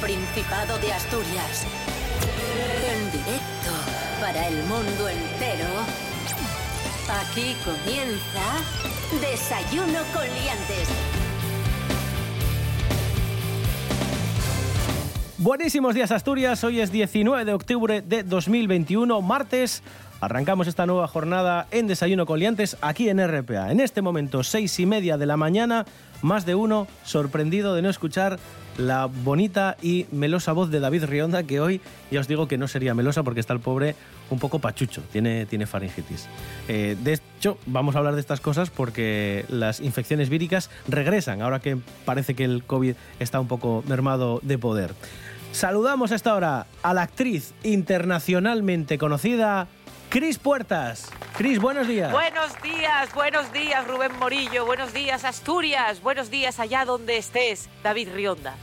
Principado de Asturias. En directo para el mundo entero. Aquí comienza Desayuno con Liantes. Buenísimos días Asturias, hoy es 19 de octubre de 2021, martes. Arrancamos esta nueva jornada en Desayuno con Liantes aquí en RPA. En este momento, seis y media de la mañana, más de uno sorprendido de no escuchar la bonita y melosa voz de David Rionda, que hoy ya os digo que no sería melosa porque está el pobre un poco pachucho, tiene, tiene faringitis. Eh, de hecho, vamos a hablar de estas cosas porque las infecciones víricas regresan, ahora que parece que el COVID está un poco mermado de poder. Saludamos a esta hora a la actriz internacionalmente conocida Cris Puertas. Cris, buenos días. Buenos días, buenos días Rubén Morillo, buenos días Asturias, buenos días allá donde estés, David Rionda.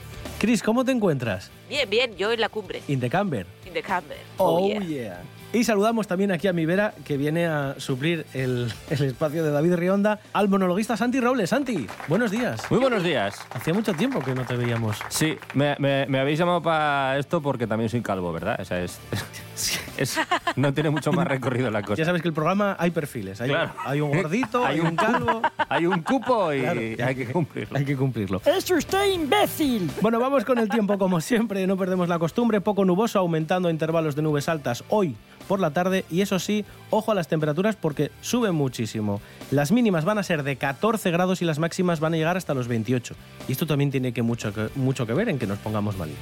Cris, ¿cómo te encuentras? Bien, bien, yo en la cumbre. In the camber. In the camber. Oh, yeah. Y saludamos también aquí a mi Vera, que viene a suplir el, el, espacio de David Rionda, al monologuista Santi Robles. Santi, buenos días. Muy buenos días. Hacía mucho tiempo que no te veíamos. Sí, me, me, me habéis llamado para esto porque también soy calvo, ¿verdad? O sea, es, es, no tiene mucho más recorrido la cosa. Ya sabes que el programa hay perfiles. Hay, Claro. hay un gordito, hay, un calvo. Hay un cupo y Claro, hay que cumplirlo. Hay que cumplirlo. ¡Es usted imbécil! Bueno, vamos con el tiempo como siempre, no perdemos la costumbre, poco nuboso, aumentando a intervalos de nubes altas hoy por la tarde y eso sí, ojo a las temperaturas porque suben muchísimo. Las mínimas van a ser de 14 grados y las máximas van a llegar hasta los 28. Y esto también tiene que mucho, que, mucho que ver en que nos pongamos malitos.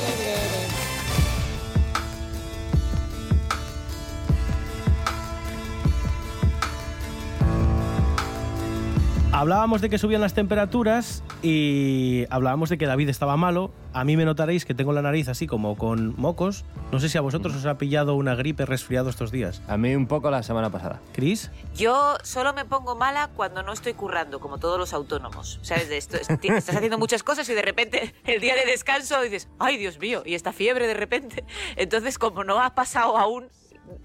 Hablábamos de que subían las temperaturas y hablábamos de que David estaba malo. A mí me notaréis que tengo la nariz así como con mocos. No sé si a vosotros os ha pillado una gripe resfriado estos días. A mí un poco la semana pasada. ¿Cris? Yo solo me pongo mala cuando no estoy currando, como todos los autónomos. ¿Sabes de esto? Estás haciendo muchas cosas y de repente el día de descanso dices, ay Dios mío, y esta fiebre de repente. Entonces, como no ha pasado aún,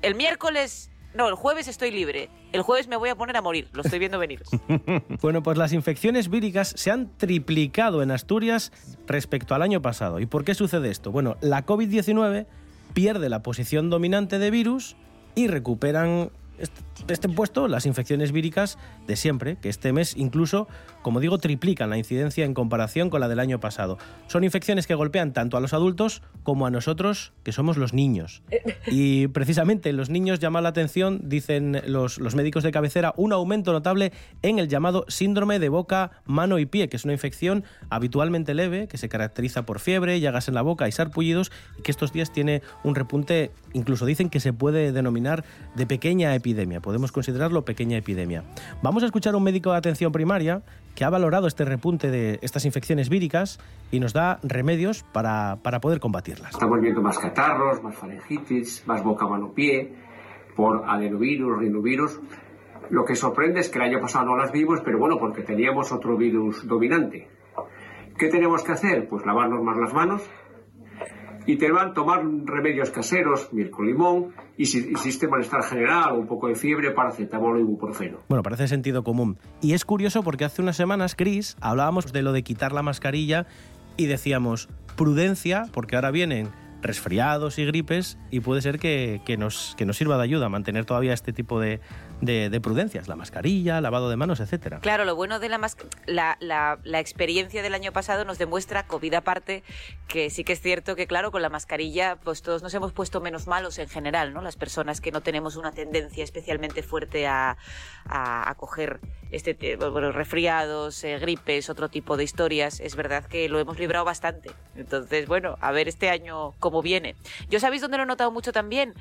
el miércoles, no, el jueves estoy libre. El jueves me voy a poner a morir, lo estoy viendo venir. Bueno, pues las infecciones víricas se han triplicado en Asturias respecto al año pasado. ¿Y por qué sucede esto? Bueno, la COVID-19 pierde la posición dominante de virus y recuperan este, este puesto las infecciones víricas de siempre, que este mes incluso, como digo, triplican la incidencia en comparación con la del año pasado. Son infecciones que golpean tanto a los adultos como a nosotros, que somos los niños. Y precisamente en los niños llama la atención, dicen los, los médicos de cabecera, un aumento notable en el llamado síndrome de boca, mano y pie, que es una infección habitualmente leve, que se caracteriza por fiebre, llagas en la boca y sarpullidos, y que estos días tiene un repunte, incluso dicen que se puede denominar de pequeña epidemia, podemos considerarlo pequeña epidemia. Vamos a escuchar a un médico de atención primaria que ha valorado este repunte de estas infecciones víricas y nos da remedios para, para poder combatirlas. Estamos viendo más catarros, más faringitis, más boca, mano, pie, por adenovirus, rinovirus. Lo que sorprende es que el año pasado no las vimos, pero bueno, porque teníamos otro virus dominante. ¿Qué tenemos que hacer? Pues lavarnos más las manos y te van a tomar remedios caseros, miel con limón, y si existe malestar general o un poco de fiebre, paracetamol o ibuprofeno. Bueno, parece sentido común. Y es curioso porque hace unas semanas, Chris, hablábamos de lo de quitar la mascarilla y decíamos prudencia, porque ahora vienen resfriados y gripes y puede ser que, que nos, que nos sirva de ayuda mantener todavía este tipo de, de, de prudencias, la mascarilla, lavado de manos, etcétera. Claro, lo bueno de la, la, la, la experiencia del año pasado nos demuestra, COVID aparte, que sí que es cierto que, claro, con la mascarilla, pues todos nos hemos puesto menos malos en general, ¿no? Las personas que no tenemos una tendencia especialmente fuerte a, a, coger este, te- bueno, resfriados, eh, gripes, otro tipo de historias, es verdad que lo hemos librado bastante. Entonces, bueno, a ver este año cómo viene. Yo sabéis dónde lo he notado mucho también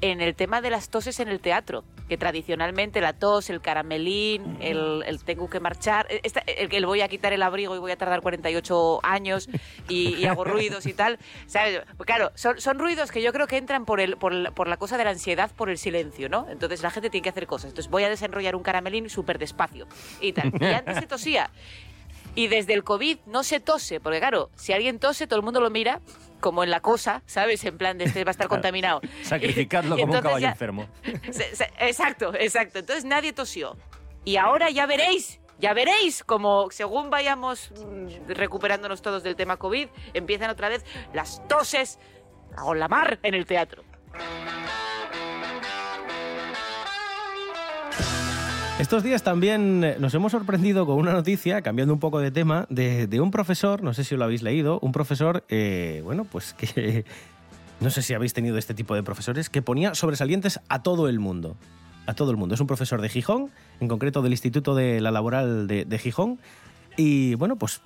en el tema de las toses en el teatro, que tradicionalmente la tos, el caramelín, el, el tengo que marchar, eh, esta- el que voy a quitar el abrigo y voy a tardar 48 años y, y hago ruidos y tal, ¿sabes? Pues claro, son, son ruidos que yo creo que entran por, el, por, la- por la cosa de la ansiedad, por el silencio, ¿no? Entonces la gente tiene que hacer cosas. Entonces voy a desenrollar un caramelín súper despacio y tal. Y antes se tosía. Y desde el COVID no se tose, porque claro, si alguien tose, todo el mundo lo mira como en la cosa, ¿sabes? En plan de este va a estar contaminado. Sacrificadlo Y como un caballo ya- enfermo. Exacto, exacto. Entonces nadie tosió. Y ahora ya veréis, ya veréis como según vayamos mm, recuperándonos todos del tema COVID, empiezan otra vez las toses con la mar en el teatro. Estos días también eh, nos hemos sorprendido con una noticia, cambiando un poco de tema, de, un profesor, no sé si lo habéis leído, un profesor, eh, bueno, pues que no sé si habéis tenido este tipo de profesores, que ponía sobresalientes a todo el mundo. A todo el mundo. Es un profesor de Gijón, en concreto del Instituto de la Laboral de Gijón. Y bueno, pues,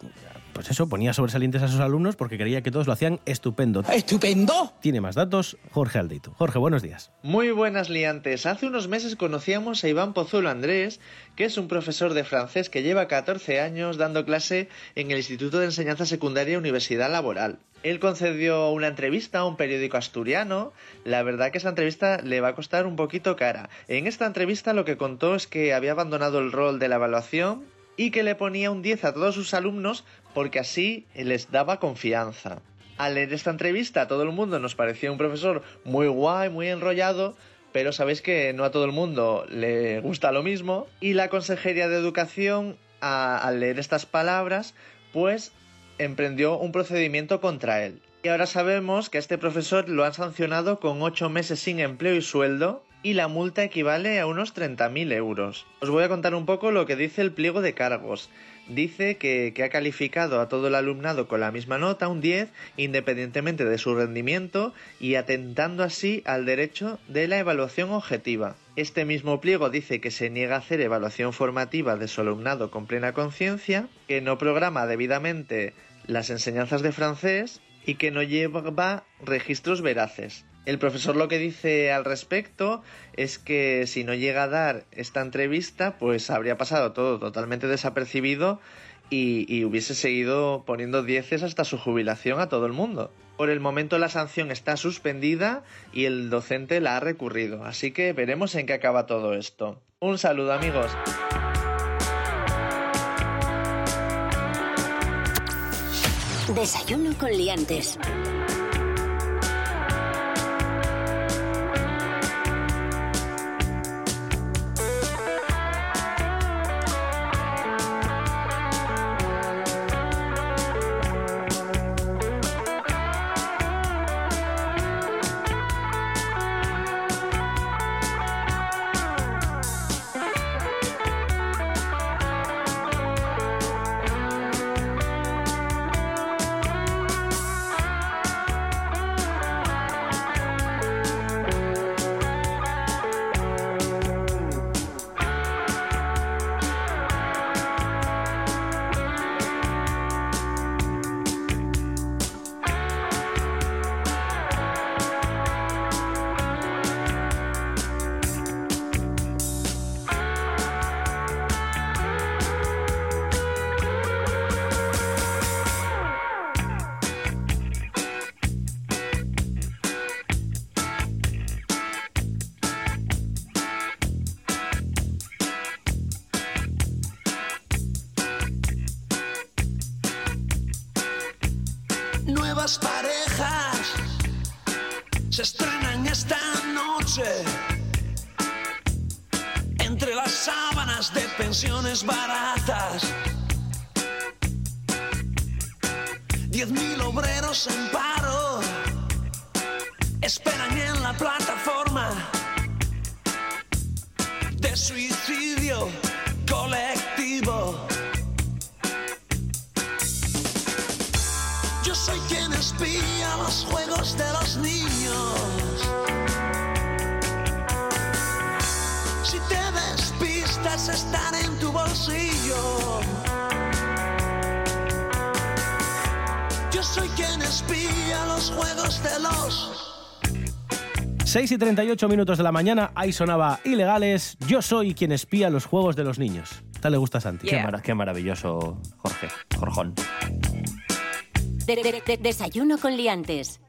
pues eso, ponía sobresalientes a sus alumnos porque creía que todos lo hacían estupendo. ¡Estupendo! Tiene más datos, Jorge Aldeito. Jorge, buenos días. Muy buenas liantes. Hace unos meses conocíamos a Iván Pozuelo Andrés, que es un profesor de francés que lleva 14 años dando clase en el Instituto de Enseñanza Secundaria Universidad Laboral. Él concedió una entrevista a un periódico asturiano. La verdad que esa entrevista le va a costar un poquito cara. En esta entrevista lo que contó es que había abandonado el rol de la evaluación y que le ponía un 10 a todos sus alumnos porque así les daba confianza. Al leer esta entrevista a todo el mundo nos parecía un profesor muy guay, muy enrollado, pero sabéis que no a todo el mundo le gusta lo mismo. Y la Consejería de Educación, al leer estas palabras, pues emprendió un procedimiento contra él. Y ahora sabemos que a este profesor lo han sancionado con 8 meses sin empleo y sueldo y la multa equivale a unos 30.000 euros. Os voy a contar un poco lo que dice el pliego de cargos. Dice que, ha calificado a todo el alumnado con la misma nota, un 10, independientemente de su rendimiento y atentando así al derecho de la evaluación objetiva. Este mismo pliego dice que se niega a hacer evaluación formativa de su alumnado con plena conciencia, que no programa debidamente las enseñanzas de francés y que no lleva registros veraces. El profesor lo que dice al respecto es que si no llega a dar esta entrevista, pues habría pasado todo totalmente desapercibido y, hubiese seguido poniendo dieces hasta su jubilación a todo el mundo. Por el momento la sanción está suspendida y el docente la ha recurrido, así que veremos en qué acaba todo esto. Un saludo amigos. Desayuno con liantes. Suicidio colectivo. Yo soy quien espía los juegos de los niños. Si te despistas, estaré en tu bolsillo. Yo soy quien espía los juegos de los 6 y 38 minutos de la mañana, ahí sonaba Ilegales, yo soy quien espía los juegos de los niños. Esta le gusta a Santi. Qué, Yeah. qué maravilloso, Jorge. Jorjón. De- de- de- desayuno con liantes.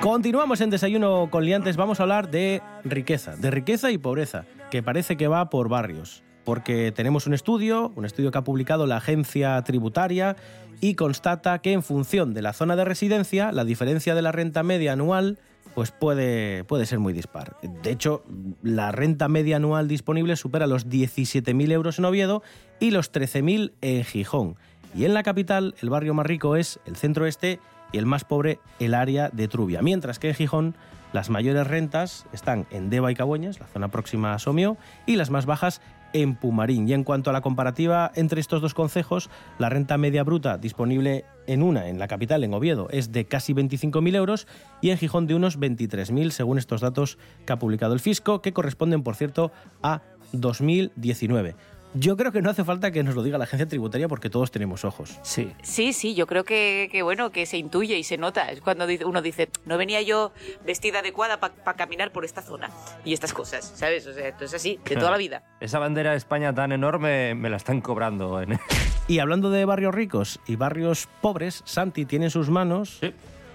Continuamos en Desayuno con Liantes. Vamos a hablar de riqueza, de riqueza y pobreza, que parece que va por barrios. Porque tenemos un estudio, un estudio que ha publicado la agencia tributaria y constata que en función de la zona de residencia, la diferencia de la renta media anual pues puede, puede ser muy dispar. De hecho, la renta media anual disponible supera los 17.000 euros en Oviedo y los 13.000 en Gijón. Y en la capital, el barrio más rico es el centro este y el más pobre el área de Trubia. Mientras que en Gijón las mayores rentas están en Deva y Cabueñas, la zona próxima a Somio, y las más bajas en Pumarín. Y en cuanto a la comparativa entre estos dos concejos, la renta media bruta disponible en una, en la capital, en Oviedo, es de casi 25.000 euros y en Gijón de unos 23.000, según estos datos que ha publicado el Fisco, que corresponden, por cierto, a 2019. Yo creo que no hace falta que nos lo diga la agencia tributaria porque todos tenemos ojos. Sí. Sí, sí, yo creo que, que, bueno, que se intuye y se nota. Es cuando uno dice, no venía yo vestida adecuada para caminar por esta zona y estas cosas, ¿sabes? O sea, esto es así, de toda la vida. Esa bandera de España tan enorme me la están cobrando. En... Y hablando de barrios ricos y barrios pobres, Santi tiene en sus manos Sí.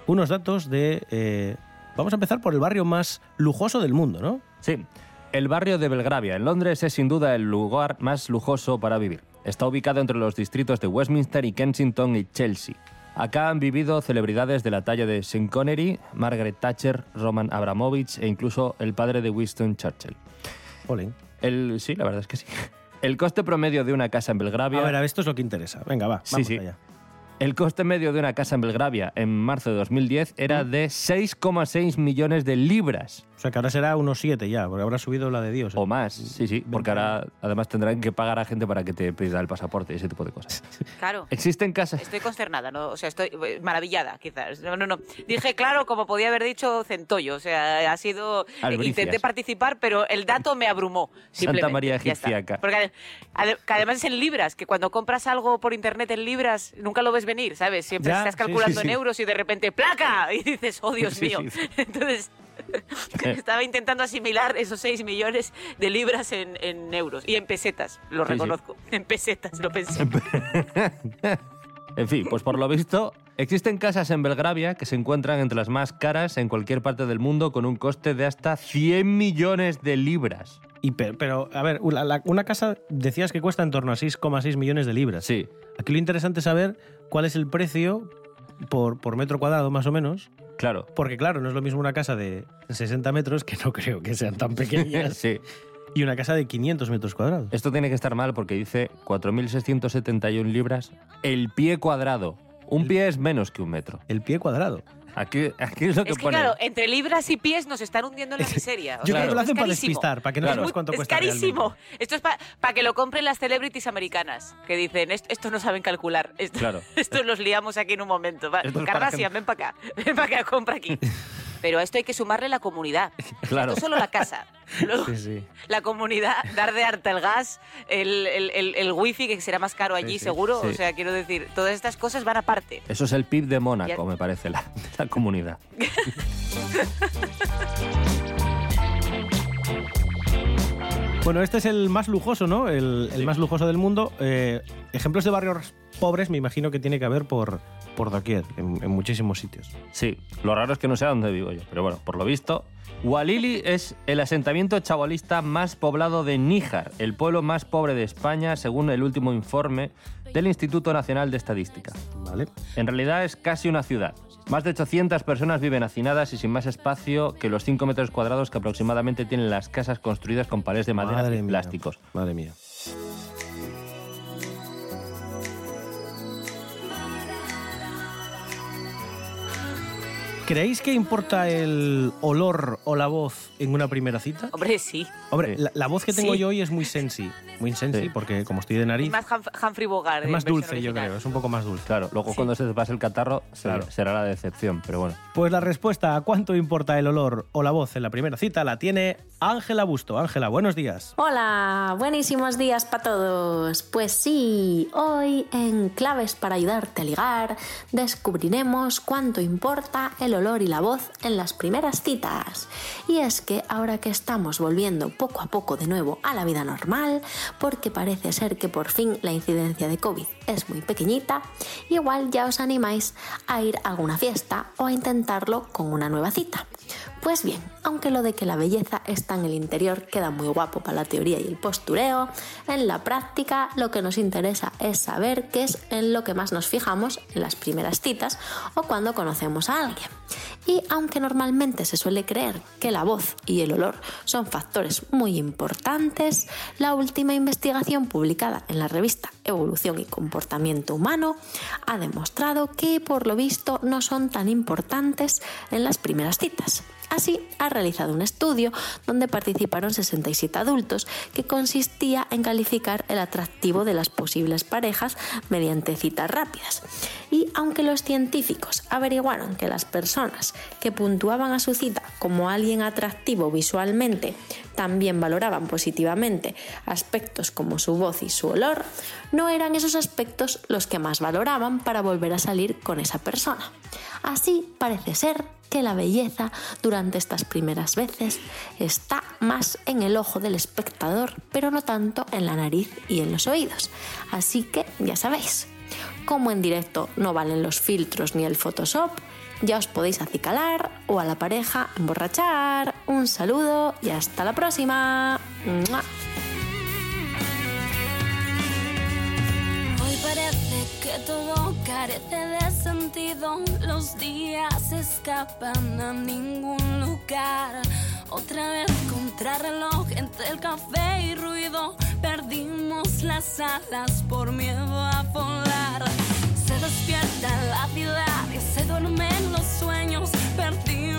unos datos de... eh, vamos a empezar por el barrio más lujoso del mundo, ¿no? Sí. El barrio de Belgravia, en Londres, es sin duda el lugar más lujoso para vivir. Está ubicado entre los distritos de Westminster y Kensington y Chelsea. Acá han vivido celebridades de la talla de Sean Connery, Margaret Thatcher, Roman Abramovich e incluso el padre de Winston Churchill. Olin. El, sí, la verdad es que sí. El coste promedio de una casa en Belgravia... A ver, a ver, esto es lo que interesa. Venga, va, Sí, vamos sí. allá. El coste medio de una casa en Belgravia en marzo de 2010 era de 6,6 millones de libras. O sea que ahora será unos 7 ya, porque habrá subido la de Dios. ¿eh? O más, sí, sí, porque ahora además tendrán que pagar a gente para que te pida el pasaporte y ese tipo de cosas. Claro. Existen casas... Estoy consternada, ¿no? O sea, estoy eh, maravillada, quizás. No, no, no. Dije, claro, como podía haber dicho Centollo. O sea, ha sido... Albricias. Intenté participar, pero el dato me abrumó. simplemente. María. Egipciaca. Porque ade- ade- que además es en libras, que cuando compras algo por internet en libras, nunca lo ves venir, ¿sabes? Siempre Ya, estás sí, calculando sí, en euros y de repente ¡placa! Y dices, oh Dios Sí, mío. sí, sí. Entonces... Estaba intentando asimilar esos 6 millones de libras en, en euros y en pesetas, lo Sí, sí. reconozco. En pesetas, lo pensé. En fin, pues por lo visto, existen casas en Belgravia que se encuentran entre las más caras en cualquier parte del mundo con un coste de hasta 100 millones de libras. Y pero, pero, a ver, una, la- una casa decías que cuesta en torno a 6,6 millones de libras. Sí, Aquí lo interesante es saber cuál es el precio por, por metro cuadrado, más o menos. Claro. Porque, claro, no es lo mismo una casa de 60 metros, que no creo que sean tan pequeñas, sí. y una casa de 500 metros cuadrados. Esto tiene que estar mal porque dice 4.671 libras el pie cuadrado. Un pie es menos que un metro. El pie cuadrado. Aquí, aquí es lo que Es que pone. claro, entre libras y pies nos están hundiendo en la miseria. Yo creo que lo esto hacen es para carísimo. despistar, para que no Claro. sepas cuánto es cuesta carísimo. realmente. Esto es para que lo compren las celebrities americanas, que dicen, "Est- estos no saben calcular. Esto, Claro. Estos los liamos aquí en un momento. Esto es gente- ven para acá. Ven para acá, compra aquí. Pero a esto hay que sumarle la comunidad. Claro. Es solo la casa. Luego, Sí, sí. La comunidad, dar de harta el gas, el, el, el- el wifi, que será más caro allí, sí. seguro. Sí. O sea, quiero decir, todas estas cosas van aparte. Eso es el PIB de Mónaco, Ya. me parece, la, la comunidad. Bueno, este es el más lujoso, ¿no? El, el más lujoso del mundo. Eh, ejemplos de barrios pobres me imagino que tiene que haber por, por doquier, en, en muchísimos sitios. Sí, lo raro es que no sé dónde vivo yo, pero bueno, por lo visto, Walili es el asentamiento chavalista más poblado de Níjar, el pueblo más pobre de España, según el último informe del Instituto Nacional de Estadística. ¿Vale? En realidad es casi una ciudad. Más de 800 personas viven hacinadas y sin más espacio que los 5 metros cuadrados que aproximadamente tienen las casas construidas con palés de madera Madre y mía. plásticos. Madre mía. ¿Creéis que importa el olor o la voz en una primera cita? Hombre, sí. Hombre, Sí. la, la voz que tengo Sí. yo hoy es muy sensi. Muy sensi, Sí. porque como estoy de nariz, Es más Hum- Humphrey Bogart. es más dulce, yo creo. Es un poco más dulce. Claro, luego Sí. cuando se te pase el catarro Claro. será la decepción, pero bueno. Pues la respuesta a cuánto importa el olor o la voz en la primera cita la tiene Ángela Busto. Ángela, buenos días. Hola, buenísimos días para todos. Pues sí, hoy en Claves para ayudarte a ligar descubriremos cuánto importa el olor y la voz en las primeras citas. Y es que ahora que estamos volviendo poco a poco de nuevo a la vida normal, porque parece ser que por fin la incidencia de COVID es muy pequeñita, igual ya os animáis a ir a alguna fiesta o a intentarlo con una nueva cita. Pues bien, aunque lo de que la belleza está en el interior queda muy guapo para la teoría y el postureo, en la práctica lo que nos interesa es saber qué es en lo que más nos fijamos en las primeras citas o cuando conocemos a alguien. Y aunque normalmente se suele creer que la voz y el olor son factores muy importantes, la última investigación publicada en la revista Evolución y Comportamiento Humano ha demostrado que por lo visto no son tan importantes en las primeras citas. Así, ha realizado un estudio donde participaron 67 adultos que consistía en calificar el atractivo de las posibles parejas mediante citas rápidas. Y aunque los científicos averiguaron que las personas que puntuaban a su cita como alguien atractivo visualmente también valoraban positivamente aspectos como su voz y su olor, no eran esos aspectos los que más valoraban para volver a salir con esa persona. Así parece ser que la belleza durante estas primeras veces está más en el ojo del espectador, pero no tanto en la nariz y en los oídos. Así que ya sabéis, como en directo no valen los filtros ni el Photoshop, ya os podéis acicalar o a la pareja emborrachar. Un saludo y hasta la próxima. Parece que todo carece de sentido. Los días escapan a ningún lugar. Otra vez contrarreloj entre el café y ruido. Perdimos las alas por miedo a volar. Se despierta la ciudad y se duermen los sueños. Perdimos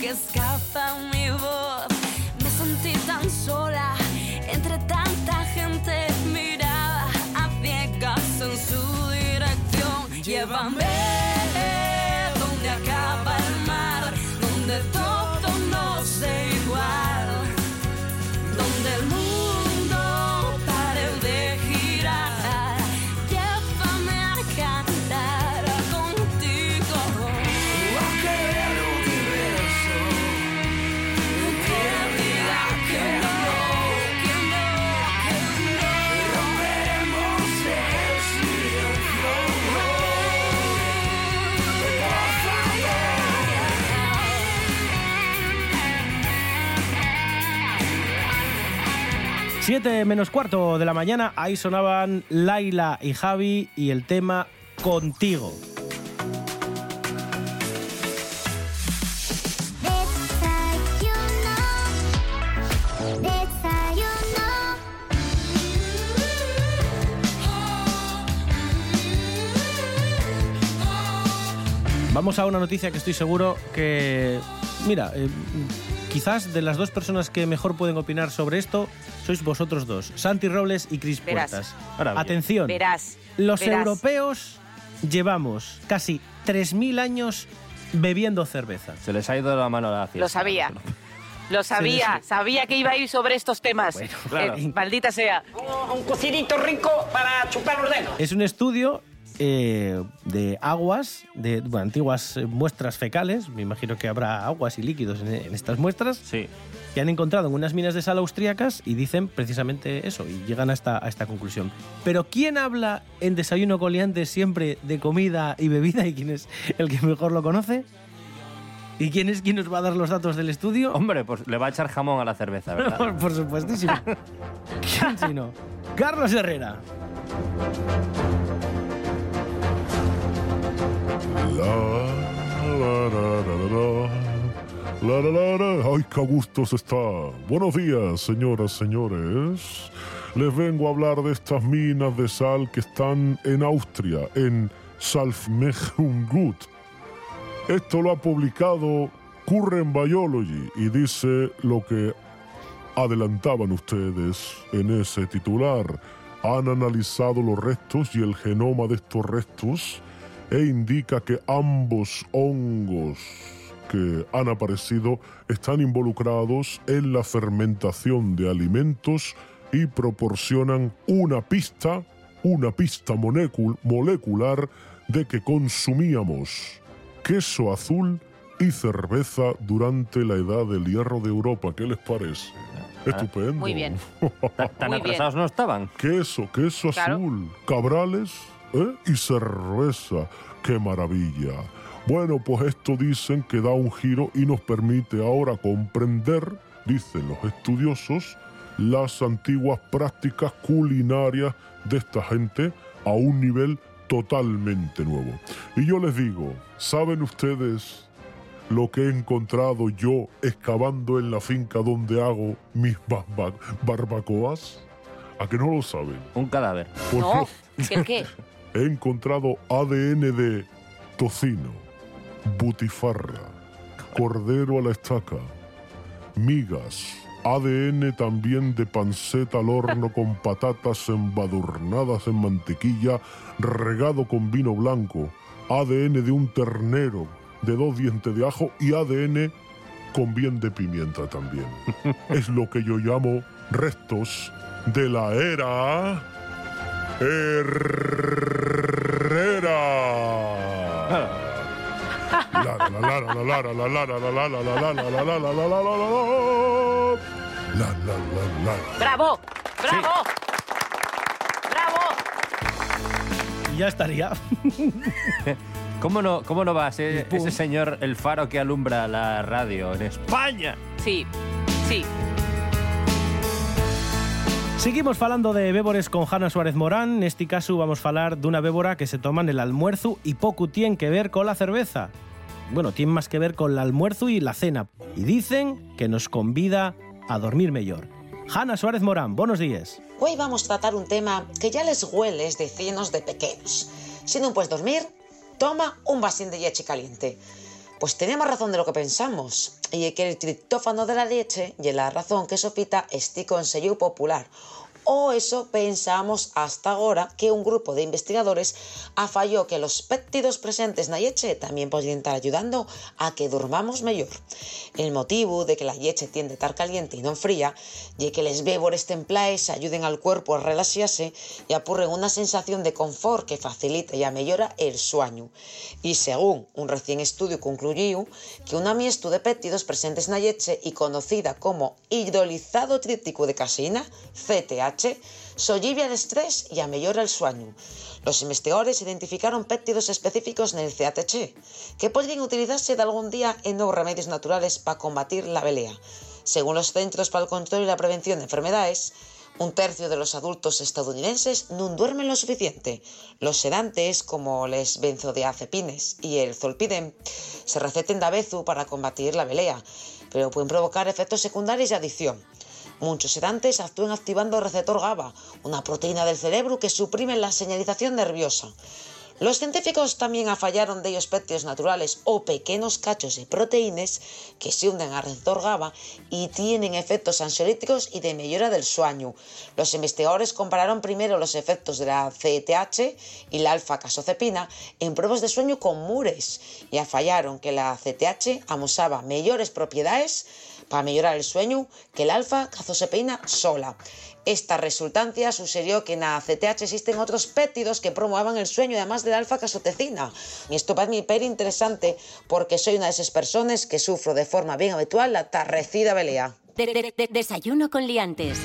que escapa mi voz. Me sentí tan sola entre tanta gente mirada a ciegas en su dirección. Llévame 7 menos cuarto de la mañana, ahí sonaban Laila y Javi y el tema Contigo. Vamos a una noticia que estoy seguro que, mira, eh, quizás de las dos personas que mejor pueden opinar sobre esto sois vosotros dos, Santi Robles y Cris. Puertas. Atención, Verás. los verás. europeos llevamos casi 3.000 años bebiendo cerveza. Se les ha ido la mano a la fiesta. Lo sabía. Lo sabía, sabía que iba a ir sobre estos temas. claro. Eh, maldita sea. Un cocidito rico para chupar los dedos. Es un estudio eh, de aguas, de bueno, antiguas eh, muestras fecales, me imagino que habrá aguas y líquidos en, en estas muestras, Sí. que han encontrado en unas minas de sal austríacas y dicen precisamente eso, y llegan a esta, a esta conclusión. Pero ¿quién habla en Desayuno Coliantes siempre de comida y bebida y quién es el que mejor lo conoce? ¿Y quién es quien nos va a dar los datos del estudio? Hombre, pues le va a echar jamón a la cerveza, ¿verdad? Por, por supuestísimo. ¿Quién si no? Carlos Herrera. La, la. Ay, qué gusto se está. Buenos días, señoras, señores. Les vengo a hablar de estas minas de sal que están en Austria, en Salzmechungut. Esto lo ha publicado Current Biology y dice lo que adelantaban ustedes en ese titular. Han analizado los restos y el genoma de estos restos e indica que ambos hongos que han aparecido están involucrados en la fermentación de alimentos y proporcionan una pista, una pista molecul- molecular de que consumíamos queso azul y cerveza durante la edad del hierro de Europa. ¿Qué les parece? Estupendo. Muy bien. Tan atrasados no estaban. Queso, queso Claro. azul, cabrales ¿eh? y cerveza. ¡Qué maravilla! Bueno, pues esto dicen que da un giro y nos permite ahora comprender, dicen los estudiosos, las antiguas prácticas culinarias de esta gente a un nivel totalmente nuevo. Y yo les digo, ¿saben ustedes lo que he encontrado yo excavando en la finca donde hago mis ba- ba- barbacoas? ¿A que no lo saben? Un cadáver. Pues No, no. ¿el qué? He encontrado ADN de tocino, butifarra, cordero a la estaca, migas, ADN también de panceta al horno con patatas embadurnadas en mantequilla, regado con vino blanco, ADN de un ternero de dos dientes de ajo y ADN con bien de pimienta también. es lo que yo llamo restos de la era Herrera. Bravo, bravo. Bravo. Ya estaría. ¿Cómo no, ¿Cómo no va a ser ese señor el faro que alumbra la radio en España? Sí, sí. Seguimos falando de bébores con Hanna Suárez Morán. Neste caso vamos falar dunha bébora que se toma en el almuerzo y poco tiene que ver con la cerveza. Bueno, tiene más que ver con el almuerzo y la cena. Y dicen que nos convida a dormir mejor. Hanna Suárez Morán, buenos días. Hoy vamos a tratar un tema que ya les huele de cinos de pequeños. Si no puedes dormir, toma un vasín de leche caliente. Pues teníamos razón de lo que pensamos, y que el triptófano de la leche y la razón que sopita este consejo popular. O eso pensamos hasta ahora que un grupo de investigadores afalló que los péptidos presentes en la leche también podrían estar ayudando a que durmamos mejor. El motivo de que la leche tiende a estar caliente y no fría y que les bébores templaes ayuden al cuerpo a relajarse y apurren una sensación de confort que facilita y mejora el sueño. Y según un recién estudio concluyó que una miestu de péptidos presentes en la leche y conocida como hidrolizado tríptico de caseína, CTH, sollivia el estrés y amellora el sueño. Los investigadores identificaron péptidos específicos en el CATH que podrían utilizarse de algún día en nuevos remedios naturales para combatir la belea. Según los Centros para el Control y la Prevención de Enfermedades, un tercio de los adultos estadounidenses no duermen lo suficiente. Los sedantes, como les benzodiazepines y el zolpidem, se receten de vezu para combatir la belea, pero pueden provocar efectos secundarios y adicción. Muchos sedantes actúan activando el receptor GABA, una proteína del cerebro que suprime la señalización nerviosa. Los científicos también afallaron de ellos péptidos naturales o pequeños cachos de proteínas que se unen al receptor GABA y tienen efectos ansiolíticos y de mejora del sueño. Los investigadores compararon primero los efectos de la CTH y la alfa-casozepina en pruebas de sueño con mures y afallaron que la CTH amosaba mejores propiedades para mejorar el sueño que el alfa-casozepina sola. Esta resultancia sugirió que en la CTH existen otros péptidos que promuevan el sueño además de la alfa-casotecina. Y esto para mí hiper interesante porque soy una de esas personas que sufro de forma bien habitual la tarrecida de- desayuno con liantes.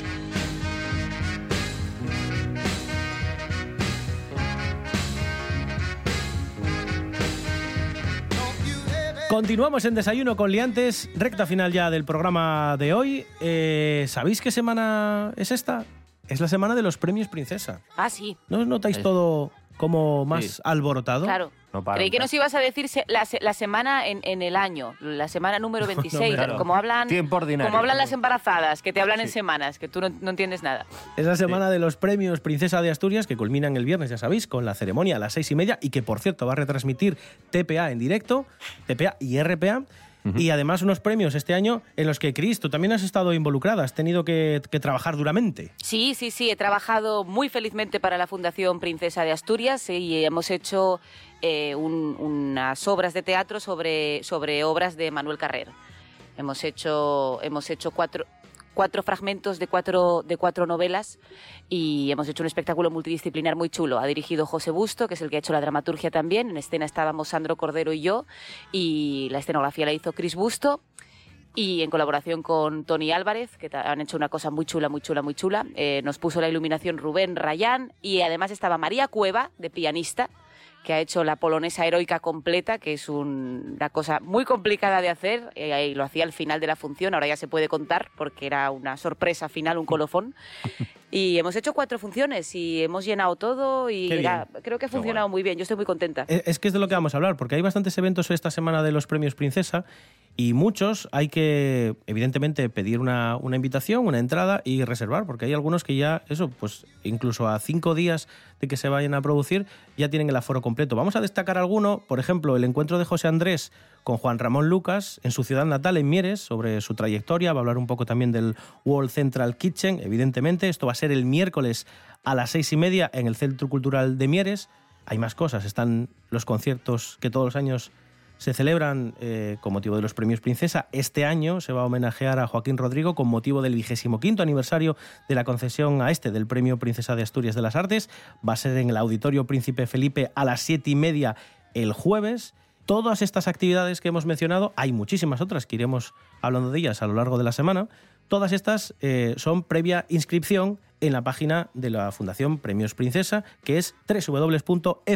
Continuamos en Desayuno con Liantes, recta final ya del programa de hoy. Eh, ¿Sabéis qué semana es esta? Es la semana de los premios Princesa. Ah, sí. ¿No os notáis todo como más Sí. alborotado. Claro. No para Creí que nos ibas a decir se- la, se- la semana en, en el año, la semana número 26, claro. como hablan Tiempo ordinario. como hablan las embarazadas, que te hablan en semanas, que tú no, no entiendes nada. Es la semana de los premios Princesa de Asturias que culminan el viernes, ya sabéis, con la ceremonia a las seis y media y que, por cierto, va a retransmitir TPA en directo, TPA y RPA. Y además unos premios este año en los que, Cris, tú también has estado involucrada, has tenido que, que trabajar duramente. Sí, sí, sí, he trabajado muy felizmente para la Fundación Princesa de Asturias y hemos hecho eh, un- unas obras de teatro sobre, sobre obras de Manuel Carrer. Hemos hecho, hemos hecho cuatro, cuatro fragmentos de cuatro, de cuatro novelas y hemos hecho un espectáculo multidisciplinar muy chulo. Ha dirigido José Busto, que es el que ha hecho la dramaturgia también. En escena estábamos Sandro Cordero y yo y la escenografía la hizo Cris Busto y en colaboración con Tony Álvarez, que han hecho una cosa muy chula, muy chula, muy chula. Eh, nos puso la iluminación Rubén Rayán y además estaba María Cueva, de pianista, que ha hecho la polonesa heroica completa, que es un- una cosa muy complicada de hacer, eh, y lo hacía al final de la función, ahora ya se puede contar porque era una sorpresa final, un colofón. Y hemos hecho cuatro funciones y hemos llenado todo y era- creo que ha funcionado muy bien, yo estoy muy contenta. Eh, Es que es de lo que vamos a hablar, porque hay bastantes eventos esta semana de los premios Princesa y muchos hay que, evidentemente, pedir una, una invitación, una entrada y reservar, porque hay algunos que ya, eso, pues incluso a cinco días de que se vayan a producir, ya tienen el aforo completo. Vamos a destacar alguno, por ejemplo, el encuentro de José Andrés con Juan Ramón Lucas en su ciudad natal, en Mieres, sobre su trayectoria. Va a hablar un poco también del World Central Kitchen, evidentemente. Esto va a ser el miércoles a las seis y media en el Centro Cultural de Mieres. Hay más cosas, están los conciertos que todos los años se celebran eh, con motivo de los premios Princesa. Este año se va a homenajear a Joaquín Rodrigo con motivo del 25 aniversario de la concesión a este del Premio Princesa de Asturias de las Artes. Va a ser en el Auditorio Príncipe Felipe a las siete y media el jueves. Todas estas actividades que hemos mencionado, hay muchísimas otras que iremos hablando de ellas a lo largo de la semana. Todas estas eh, son previa inscripción en la página de la Fundación Premios Princesa, que es www.fpa.es.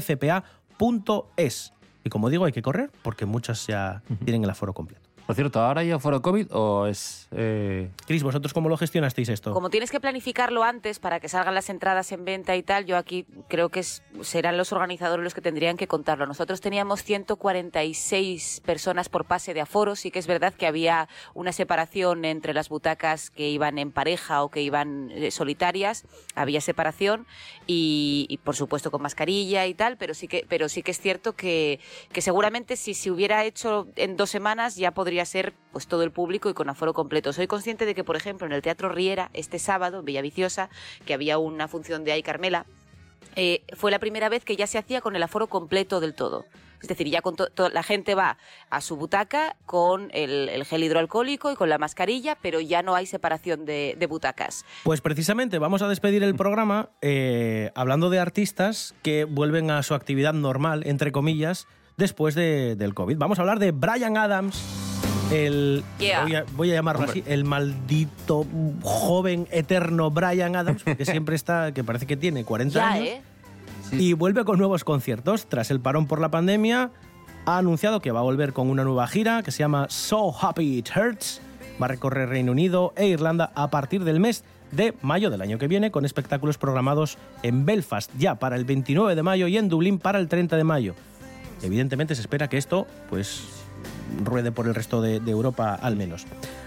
Y como digo, hay que correr porque muchas ya tienen el aforo completo. Por cierto, ¿ahora hay aforo COVID o es...? eh, Cris, ¿vosotros cómo lo gestionasteis esto? Como tienes que planificarlo antes para que salgan las entradas en venta y tal, yo aquí creo que serán los organizadores los que tendrían que contarlo. Nosotros teníamos 146 personas por pase de aforo. Sí que es verdad que había una separación entre las butacas que iban en pareja o que iban eh, solitarias. Había separación y, y, por supuesto con mascarilla y tal, pero sí que, pero sí que es cierto que, que seguramente si se hubiera hecho en dos semanas ya podría ser pues todo el público y con aforo completo. Soy consciente de que, por ejemplo, en el Teatro Riera, este sábado, en Villaviciosa, que había una función de Ay Carmela, eh, fue la primera vez que ya se hacía con el aforo completo del todo. Es decir, ya con to- la gente va a su butaca con el, el gel hidroalcohólico y con la mascarilla, pero ya no hay separación de, de butacas. Pues precisamente vamos a despedir el programa eh, hablando de artistas que vuelven a su actividad normal, entre comillas, después de- del COVID. Vamos a hablar de Brian Adams, el, Yeah. voy, a, voy a llamarlo Hombre. así, el maldito joven eterno Brian Adams, que siempre está, que parece que tiene 40 Ya, años. ¿eh? Y vuelve con nuevos conciertos. Tras el parón por la pandemia, ha anunciado que va a volver con una nueva gira que se llama So Happy It Hurts. Va a recorrer Reino Unido e Irlanda a partir del mes de mayo del año que viene, con espectáculos programados en Belfast ya para el 29 de mayo y en Dublín para el 30 de mayo. Evidentemente se espera que esto pues ruede por el resto de, de Europa al menos.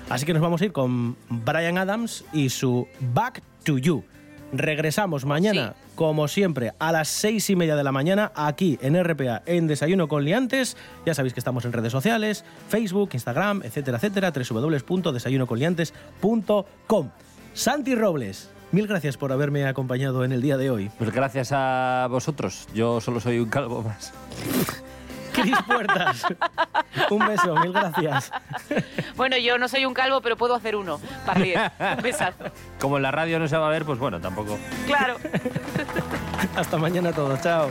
Así que nos vamos a ir con Brian Adams y su Back to You. Regresamos mañana, como siempre, a las seis y media de la mañana, aquí en RPA, en Desayuno con Liantes. Ya sabéis que estamos en redes sociales, Facebook, Instagram, etcétera, etcétera, www.desayunoconliantes.com. Santi Robles, mil gracias por haberme acompañado en el día de hoy. Pues gracias a vosotros. Yo solo soy un calvo más. Cris Puertas, un beso, mil gracias. Bueno, yo no soy un calvo, pero puedo hacer uno. Para bien. Un besazo. Como en la radio no se va a ver, pues bueno, tampoco. Claro. Hasta mañana todos, chao.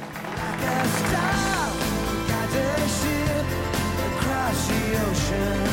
Across the ocean